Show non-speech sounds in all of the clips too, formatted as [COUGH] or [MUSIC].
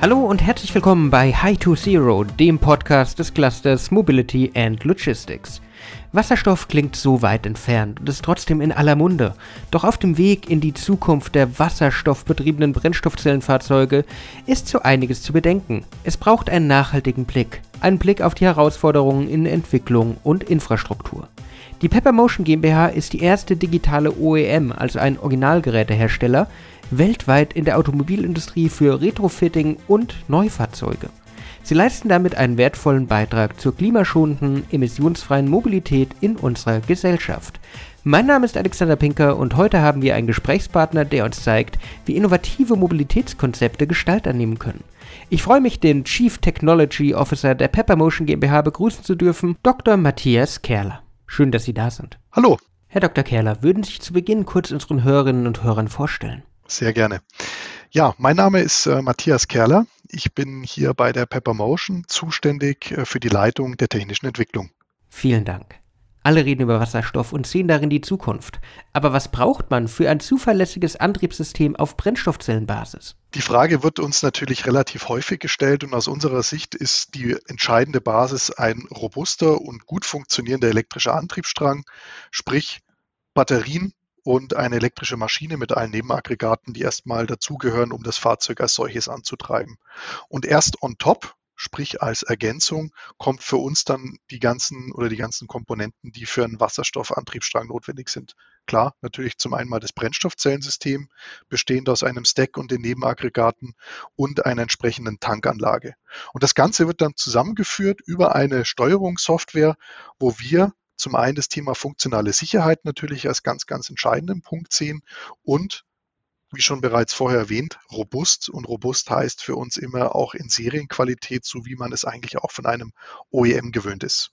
Hallo und herzlich willkommen bei High to Zero, dem Podcast des Clusters Mobility and Logistics. Wasserstoff klingt so weit entfernt und ist trotzdem in aller Munde. Doch auf dem Weg in die Zukunft der wasserstoffbetriebenen Brennstoffzellenfahrzeuge ist so einiges zu bedenken. Es braucht einen nachhaltigen Blick, einen Blick auf die Herausforderungen in Entwicklung und Infrastruktur. Die Peppermotion GmbH ist die erste digitale OEM, also ein Originalgerätehersteller, weltweit in der Automobilindustrie für Retrofitting und Neufahrzeuge. Sie leisten damit einen wertvollen Beitrag zur klimaschonenden, emissionsfreien Mobilität in unserer Gesellschaft. Mein Name ist Alexander Pinker und heute haben wir einen Gesprächspartner, der uns zeigt, wie innovative Mobilitätskonzepte Gestalt annehmen können. Ich freue mich, den Chief Technology Officer der Peppermotion GmbH begrüßen zu dürfen, Dr. Matthias Kerler. Schön, dass Sie da sind. Hallo. Herr Dr. Kerler, würden Sie sich zu Beginn kurz unseren Hörerinnen und Hörern vorstellen? Sehr gerne. Ja, mein Name ist äh, Matthias Kerler. Ich bin hier bei der Peppermotion zuständig äh, für die Leitung der technischen Entwicklung. Vielen Dank. Alle reden über Wasserstoff und sehen darin die Zukunft. Aber was braucht man für ein zuverlässiges Antriebssystem auf Brennstoffzellenbasis? Die Frage wird uns natürlich relativ häufig gestellt und aus unserer Sicht ist die entscheidende Basis ein robuster und gut funktionierender elektrischer Antriebsstrang, sprich Batterien und eine elektrische Maschine mit allen Nebenaggregaten, die erstmal dazugehören, um das Fahrzeug als solches anzutreiben. Und erst on top Sprich, als Ergänzung kommt für uns dann die ganzen oder die ganzen Komponenten, die für einen Wasserstoffantriebsstrang notwendig sind. Klar, natürlich zum einen mal das Brennstoffzellensystem, bestehend aus einem Stack und den Nebenaggregaten und einer entsprechenden Tankanlage. Und das Ganze wird dann zusammengeführt über eine Steuerungssoftware, wo wir zum einen das Thema funktionale Sicherheit natürlich als ganz, ganz entscheidenden Punkt sehen und wie schon bereits vorher erwähnt, robust. Und robust heißt für uns immer auch in Serienqualität, so wie man es eigentlich auch von einem OEM gewöhnt ist.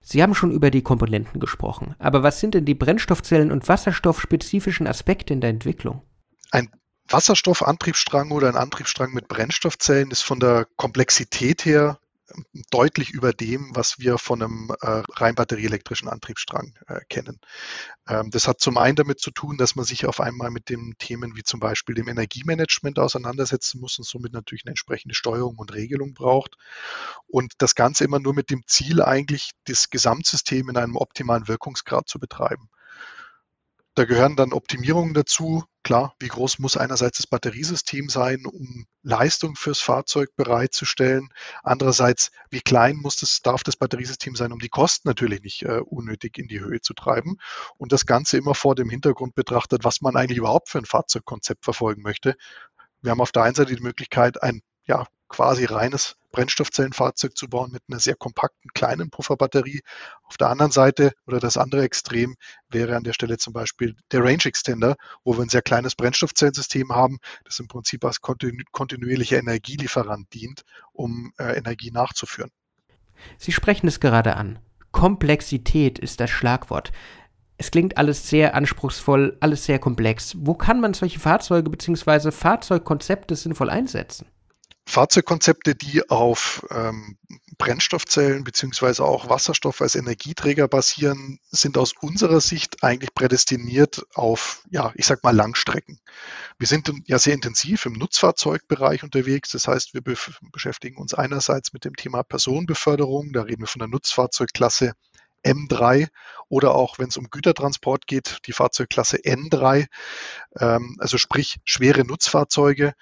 Sie haben schon über die Komponenten gesprochen, aber was sind denn die Brennstoffzellen und wasserstoffspezifischen Aspekte in der Entwicklung? Ein Wasserstoffantriebsstrang oder ein Antriebsstrang mit Brennstoffzellen ist von der Komplexität her deutlich über dem, was wir von einem äh, rein batterieelektrischen Antriebsstrang äh, kennen. Ähm, das hat zum einen damit zu tun, dass man sich auf einmal mit den Themen wie zum Beispiel dem Energiemanagement auseinandersetzen muss und somit natürlich eine entsprechende Steuerung und Regelung braucht. Und das Ganze immer nur mit dem Ziel eigentlich, das Gesamtsystem in einem optimalen Wirkungsgrad zu betreiben. Da gehören dann Optimierungen dazu. Klar, wie groß muss einerseits das Batteriesystem sein, um Leistung fürs Fahrzeug bereitzustellen. Andererseits, wie klein muss das, darf das Batteriesystem sein, um die Kosten natürlich nicht äh, unnötig in die Höhe zu treiben. Und das Ganze immer vor dem Hintergrund betrachtet, was man eigentlich überhaupt für ein Fahrzeugkonzept verfolgen möchte. Wir haben auf der einen Seite die Möglichkeit, ein ja, quasi reines Brennstoffzellenfahrzeug zu bauen mit einer sehr kompakten kleinen Pufferbatterie. Auf der anderen Seite oder das andere Extrem wäre an der Stelle zum Beispiel der Range Extender, wo wir ein sehr kleines Brennstoffzellensystem haben, das im Prinzip als kontinu kontinuierlicher Energielieferant dient, um äh, Energie nachzuführen. Sie sprechen es gerade an. Komplexität ist das Schlagwort. Es klingt alles sehr anspruchsvoll, alles sehr komplex. Wo kann man solche Fahrzeuge bzw. Fahrzeugkonzepte sinnvoll einsetzen? Fahrzeugkonzepte, die auf ähm, Brennstoffzellen beziehungsweise auch Wasserstoff als Energieträger basieren, sind aus unserer Sicht eigentlich prädestiniert auf, ja, ich sag mal Langstrecken. Wir sind ja sehr intensiv im Nutzfahrzeugbereich unterwegs. Das heißt, wir be beschäftigen uns einerseits mit dem Thema Personenbeförderung. Da reden wir von der Nutzfahrzeugklasse M3 oder auch, wenn es um Gütertransport geht, die Fahrzeugklasse N3, ähm, also sprich schwere Nutzfahrzeuge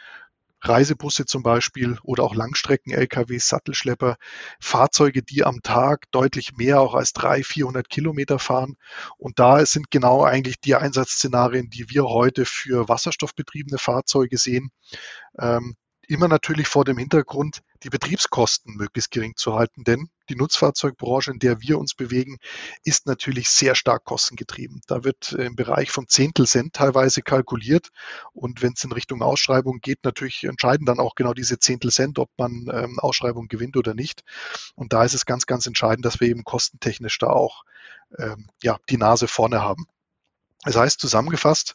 Reisebusse zum Beispiel oder auch Langstrecken-LKWs, Sattelschlepper, Fahrzeuge, die am Tag deutlich mehr auch als 300, 400 Kilometer fahren. Und da sind genau eigentlich die Einsatzszenarien, die wir heute für wasserstoffbetriebene Fahrzeuge sehen. Ähm, immer natürlich vor dem Hintergrund, die Betriebskosten möglichst gering zu halten, denn die Nutzfahrzeugbranche, in der wir uns bewegen, ist natürlich sehr stark kostengetrieben. Da wird im Bereich von Zehntel Cent teilweise kalkuliert und wenn es in Richtung Ausschreibung geht, natürlich entscheiden dann auch genau diese Zehntel Cent, ob man ähm, Ausschreibung gewinnt oder nicht. Und da ist es ganz, ganz entscheidend, dass wir eben kostentechnisch da auch ähm, ja, die Nase vorne haben. Das heißt, zusammengefasst,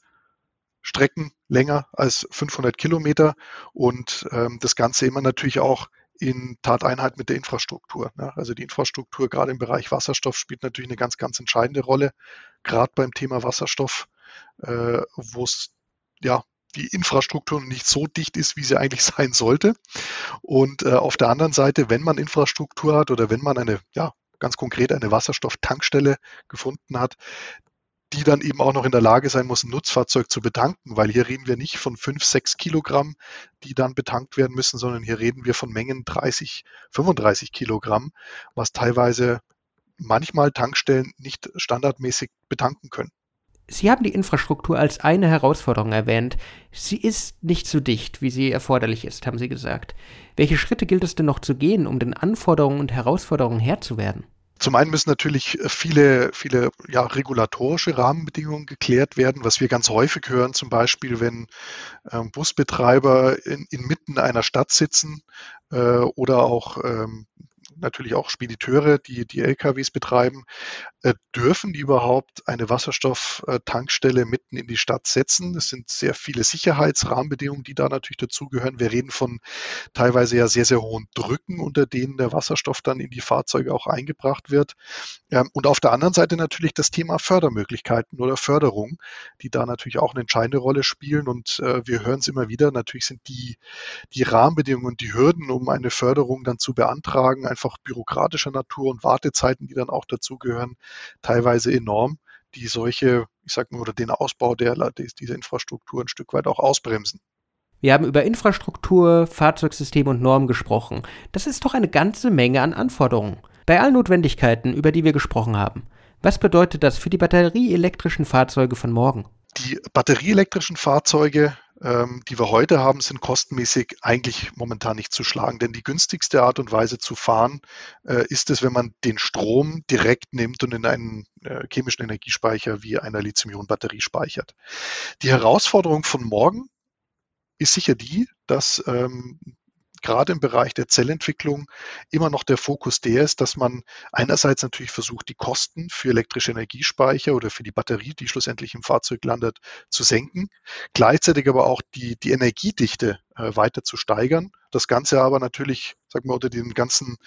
Strecken länger als 500 Kilometer und ähm, das Ganze immer natürlich auch in Tateinheit mit der Infrastruktur. Ne? Also die Infrastruktur gerade im Bereich Wasserstoff spielt natürlich eine ganz, ganz entscheidende Rolle, gerade beim Thema Wasserstoff, äh, wo es ja die Infrastruktur nicht so dicht ist, wie sie eigentlich [LAUGHS] sein sollte. Und äh, auf der anderen Seite, wenn man Infrastruktur hat oder wenn man eine, ja, ganz konkret eine Wasserstofftankstelle gefunden hat, die dann eben auch noch in der Lage sein muss, ein Nutzfahrzeug zu betanken, weil hier reden wir nicht von 5, 6 Kilogramm, die dann betankt werden müssen, sondern hier reden wir von Mengen 30, 35 Kilogramm, was teilweise manchmal Tankstellen nicht standardmäßig betanken können. Sie haben die Infrastruktur als eine Herausforderung erwähnt. Sie ist nicht so dicht, wie sie erforderlich ist, haben Sie gesagt. Welche Schritte gilt es denn noch zu gehen, um den Anforderungen und Herausforderungen Herr zu werden? Zum einen müssen natürlich viele, viele ja, regulatorische Rahmenbedingungen geklärt werden, was wir ganz häufig hören, zum Beispiel, wenn ähm, Busbetreiber in, inmitten einer Stadt sitzen äh, oder auch ähm, natürlich auch Spediteure, die die LKWs betreiben, äh, dürfen die überhaupt eine Wasserstofftankstelle mitten in die Stadt setzen? Es sind sehr viele Sicherheitsrahmenbedingungen, die da natürlich dazugehören. Wir reden von teilweise ja sehr, sehr hohen Drücken, unter denen der Wasserstoff dann in die Fahrzeuge auch eingebracht wird. Ähm, und auf der anderen Seite natürlich das Thema Fördermöglichkeiten oder Förderung, die da natürlich auch eine entscheidende Rolle spielen. Und äh, wir hören es immer wieder. Natürlich sind die, die Rahmenbedingungen und die Hürden, um eine Förderung dann zu beantragen, einfach bürokratischer Natur und Wartezeiten, die dann auch dazugehören, teilweise enorm, die solche, ich sag mal, oder den Ausbau der, dieser Infrastruktur ein Stück weit auch ausbremsen. Wir haben über Infrastruktur, Fahrzeugsysteme und Normen gesprochen. Das ist doch eine ganze Menge an Anforderungen. Bei allen Notwendigkeiten, über die wir gesprochen haben. Was bedeutet das für die batterieelektrischen Fahrzeuge von morgen? Die batterieelektrischen Fahrzeuge ähm, die wir heute haben, sind kostenmäßig eigentlich momentan nicht zu schlagen. Denn die günstigste Art und Weise zu fahren äh, ist es, wenn man den Strom direkt nimmt und in einen äh, chemischen Energiespeicher wie einer Lithium-Ionen-Batterie speichert. Die Herausforderung von morgen ist sicher die, dass ähm, gerade im Bereich der Zellentwicklung immer noch der Fokus der ist, dass man einerseits natürlich versucht, die Kosten für elektrische Energiespeicher oder für die Batterie, die schlussendlich im Fahrzeug landet, zu senken, gleichzeitig aber auch die, die Energiedichte äh, weiter zu steigern. Das Ganze aber natürlich, sagen wir, unter den ganzen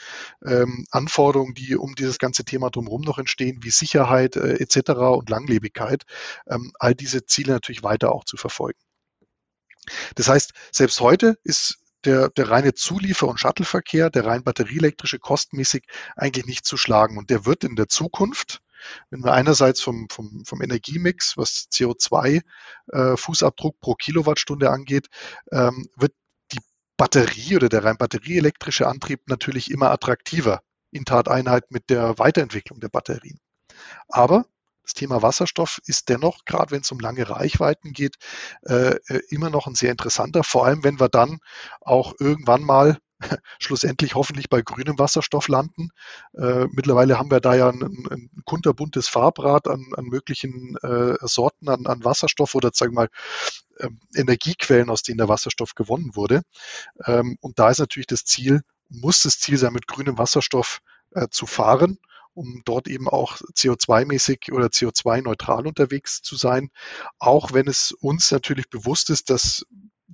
ähm, Anforderungen, die um dieses ganze Thema drumherum noch entstehen, wie Sicherheit äh, etc. und Langlebigkeit, ähm, all diese Ziele natürlich weiter auch zu verfolgen. Das heißt, selbst heute ist der, der reine Zuliefer- und Shuttleverkehr, der rein batterieelektrische, kostenmäßig eigentlich nicht zu schlagen. Und der wird in der Zukunft, wenn wir einerseits vom, vom, vom Energiemix, was CO2-Fußabdruck äh, pro Kilowattstunde angeht, ähm, wird die Batterie oder der rein batterieelektrische Antrieb natürlich immer attraktiver in Tateinheit mit der Weiterentwicklung der Batterien. Aber das Thema Wasserstoff ist dennoch, gerade wenn es um lange Reichweiten geht, äh, äh, immer noch ein sehr interessanter, vor allem wenn wir dann auch irgendwann mal [LAUGHS] schlussendlich hoffentlich bei grünem Wasserstoff landen. Äh, mittlerweile haben wir da ja ein, ein kunterbuntes Farbrad an, an möglichen äh, Sorten an, an, Wasserstoff oder sagen wir mal äh, Energiequellen, aus denen der Wasserstoff gewonnen wurde. Ähm, und da ist natürlich das Ziel, muss das Ziel sein, mit grünem Wasserstoff äh, zu fahren um dort eben auch CO2-mäßig oder CO2-neutral unterwegs zu sein, auch wenn es uns natürlich bewusst ist, dass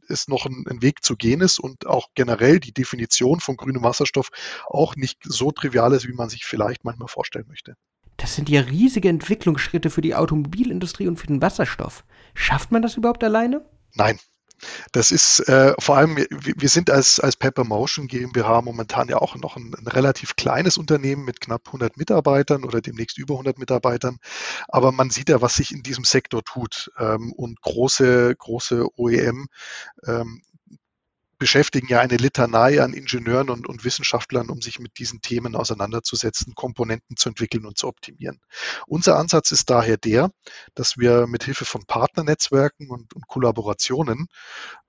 es noch ein, ein, Weg zu gehen ist und auch generell die Definition von grünem Wasserstoff auch nicht so trivial ist, wie man sich vielleicht manchmal vorstellen möchte. Das sind ja riesige Entwicklungsschritte für die Automobilindustrie und für den Wasserstoff. Schafft man das überhaupt alleine? Nein, das ist äh, vor allem, wir sind als, als Pepper Motion GmbH momentan ja auch noch ein, ein, relativ kleines Unternehmen mit knapp 100 Mitarbeitern oder demnächst über 100 Mitarbeitern. Aber man sieht ja, was sich in diesem Sektor tut. Ähm, und große, große OEM ähm, beschäftigen ja eine Litanei an Ingenieuren und, und, Wissenschaftlern, um sich mit diesen Themen auseinanderzusetzen, Komponenten zu entwickeln und zu optimieren. Unser Ansatz ist daher der, dass wir mit Hilfe von Partnernetzwerken und, und Kollaborationen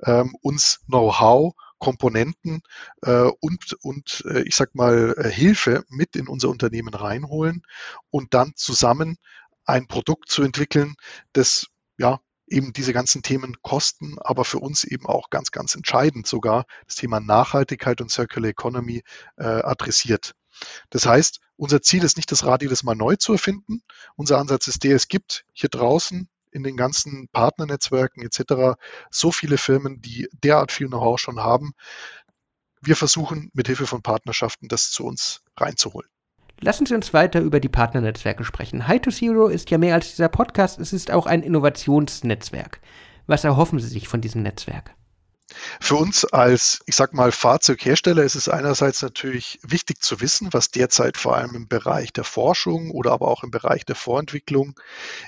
ähm, uns Know-how Komponenten äh, und, und äh, ich sag mal äh, Hilfe mit in unser Unternehmen reinholen und dann zusammen ein Produkt zu entwickeln, das ja eben diese ganzen Themen kosten, aber für uns eben auch ganz, ganz entscheidend sogar das Thema Nachhaltigkeit und Circular Economy äh, adressiert. Das heißt, unser Ziel ist nicht das Rad jedes Mal neu zu erfinden. Unser Ansatz ist der, es gibt hier draußen in den ganzen Partnernetzwerken etc. so viele Firmen, die derart viel Know-how schon haben. Wir versuchen mit Hilfe von Partnerschaften das zu uns reinzuholen. Lassen Sie uns weiter über die Partnernetzwerke sprechen. High to Zero ist ja mehr als dieser Podcast, es ist auch ein Innovationsnetzwerk. Was erhoffen Sie sich von diesem Netzwerk? Für uns als, ich sag mal, Fahrzeughersteller ist es einerseits natürlich wichtig zu wissen, was derzeit vor allem im Bereich der Forschung oder aber auch im Bereich der Vorentwicklung,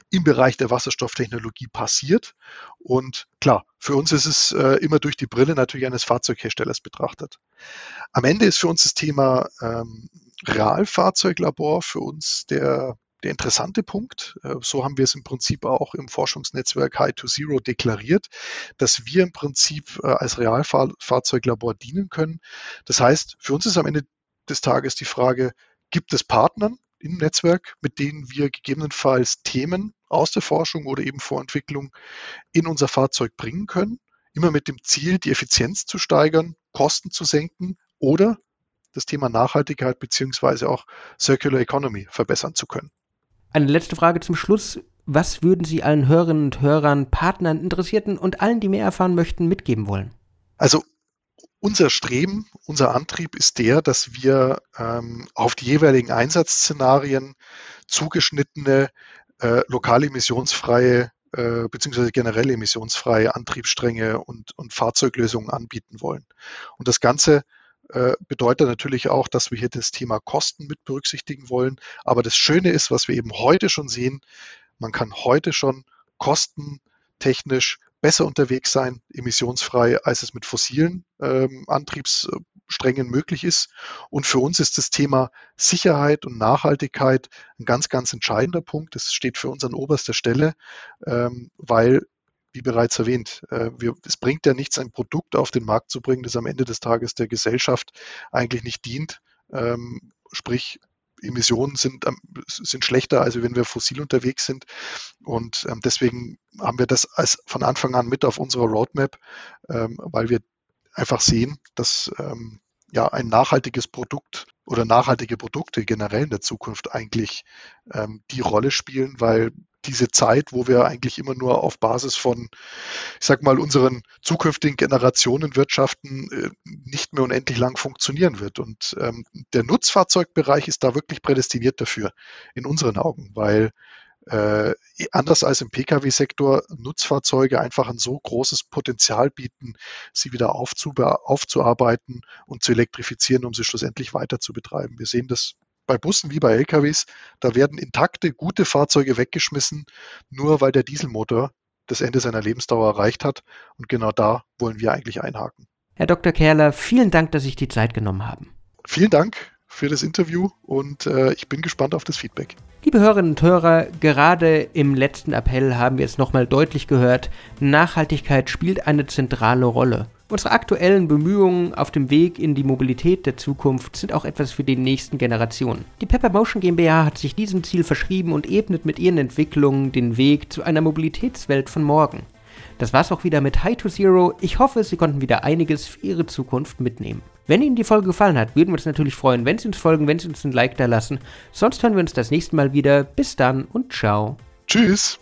im Bereich der Wasserstofftechnologie passiert. Und klar, für uns ist es äh, immer durch die Brille natürlich eines Fahrzeugherstellers betrachtet. Am Ende ist für uns das Thema ähm, Realfahrzeuglabor für uns der der interessante Punkt. Äh, so haben wir es im Prinzip auch im Forschungsnetzwerk High to Zero deklariert, dass wir im Prinzip äh, als Realfahrzeuglabor dienen können. Das heißt, für uns ist am Ende des Tages die Frage, gibt es Partner im Netzwerk, mit denen wir gegebenenfalls Themen aus der Forschung oder eben Vorentwicklung in unser Fahrzeug bringen können, immer mit dem Ziel, die Effizienz zu steigern, Kosten zu senken oder das Thema Nachhaltigkeit beziehungsweise auch Circular Economy verbessern zu können. Eine letzte Frage zum Schluss. Was würden Sie allen Hörerinnen und Hörern, Partnern, Interessierten und allen, die mehr erfahren möchten, mitgeben wollen? Also unser Streben, unser Antrieb ist der, dass wir ähm, auf die jeweiligen Einsatzszenarien zugeschnittene, äh, lokal emissionsfreie äh, beziehungsweise generell emissionsfreie Antriebsstränge und, und Fahrzeuglösungen anbieten wollen. Und das Ganze äh, bedeutet natürlich auch, dass wir hier das Thema Kosten mit berücksichtigen wollen. Aber das Schöne ist, was wir eben heute schon sehen, man kann heute schon kostentechnisch besser unterwegs sein, emissionsfrei, als es mit fossilen ähm, Antriebssträngen möglich ist. Und für uns ist das Thema Sicherheit und Nachhaltigkeit ein ganz, ganz entscheidender Punkt. Das steht für uns an oberster Stelle, ähm, weil wie bereits erwähnt, äh, wir, es bringt ja nichts, ein Produkt auf den Markt zu bringen, das am Ende des Tages der Gesellschaft eigentlich nicht dient. Ähm, sprich, Emissionen sind, sind schlechter, als wenn wir fossil unterwegs sind. Und ähm, deswegen haben wir das als von Anfang an mit auf unserer Roadmap, ähm, weil wir einfach sehen, dass ähm, ja ein nachhaltiges Produkt oder nachhaltige Produkte generell in der Zukunft eigentlich ähm, die Rolle spielen, weil diese Zeit, wo wir eigentlich immer nur auf Basis von, ich sag mal, unseren zukünftigen Generationen wirtschaften, äh, nicht mehr unendlich lang funktionieren wird. Und ähm, der Nutzfahrzeugbereich ist da wirklich prädestiniert dafür, in unseren Augen, weil äh, anders als im Pkw-Sektor Nutzfahrzeuge einfach ein so großes Potenzial bieten, sie wieder aufzuarbeiten und zu elektrifizieren, um sie schlussendlich weiter zu betreiben. Wir sehen das bei Bussen wie bei LKWs, da werden intakte, gute Fahrzeuge weggeschmissen, nur weil der Dieselmotor das Ende seiner Lebensdauer erreicht hat. Und genau da wollen wir eigentlich einhaken. Herr Dr. Kerler, vielen Dank, dass Sie sich die Zeit genommen haben. Vielen Dank für das Interview und äh, ich bin gespannt auf das Feedback. Liebe Hörerinnen und Hörer, gerade im letzten Appell haben wir es nochmal deutlich gehört, Nachhaltigkeit spielt eine zentrale Rolle. Unsere aktuellen Bemühungen auf dem Weg in die Mobilität der Zukunft sind auch etwas für die nächsten Generationen. Die Pepper Motion GmbH hat sich diesem Ziel verschrieben und ebnet mit ihren Entwicklungen den Weg zu einer Mobilitätswelt von morgen. Das war's auch wieder mit High to Zero. Ich hoffe, Sie konnten wieder einiges für Ihre Zukunft mitnehmen. Wenn Ihnen die Folge gefallen hat, würden wir uns natürlich freuen, wenn Sie uns folgen, wenn Sie uns ein Like da lassen. Sonst hören wir uns das nächste Mal wieder. Bis dann und ciao. Tschüss.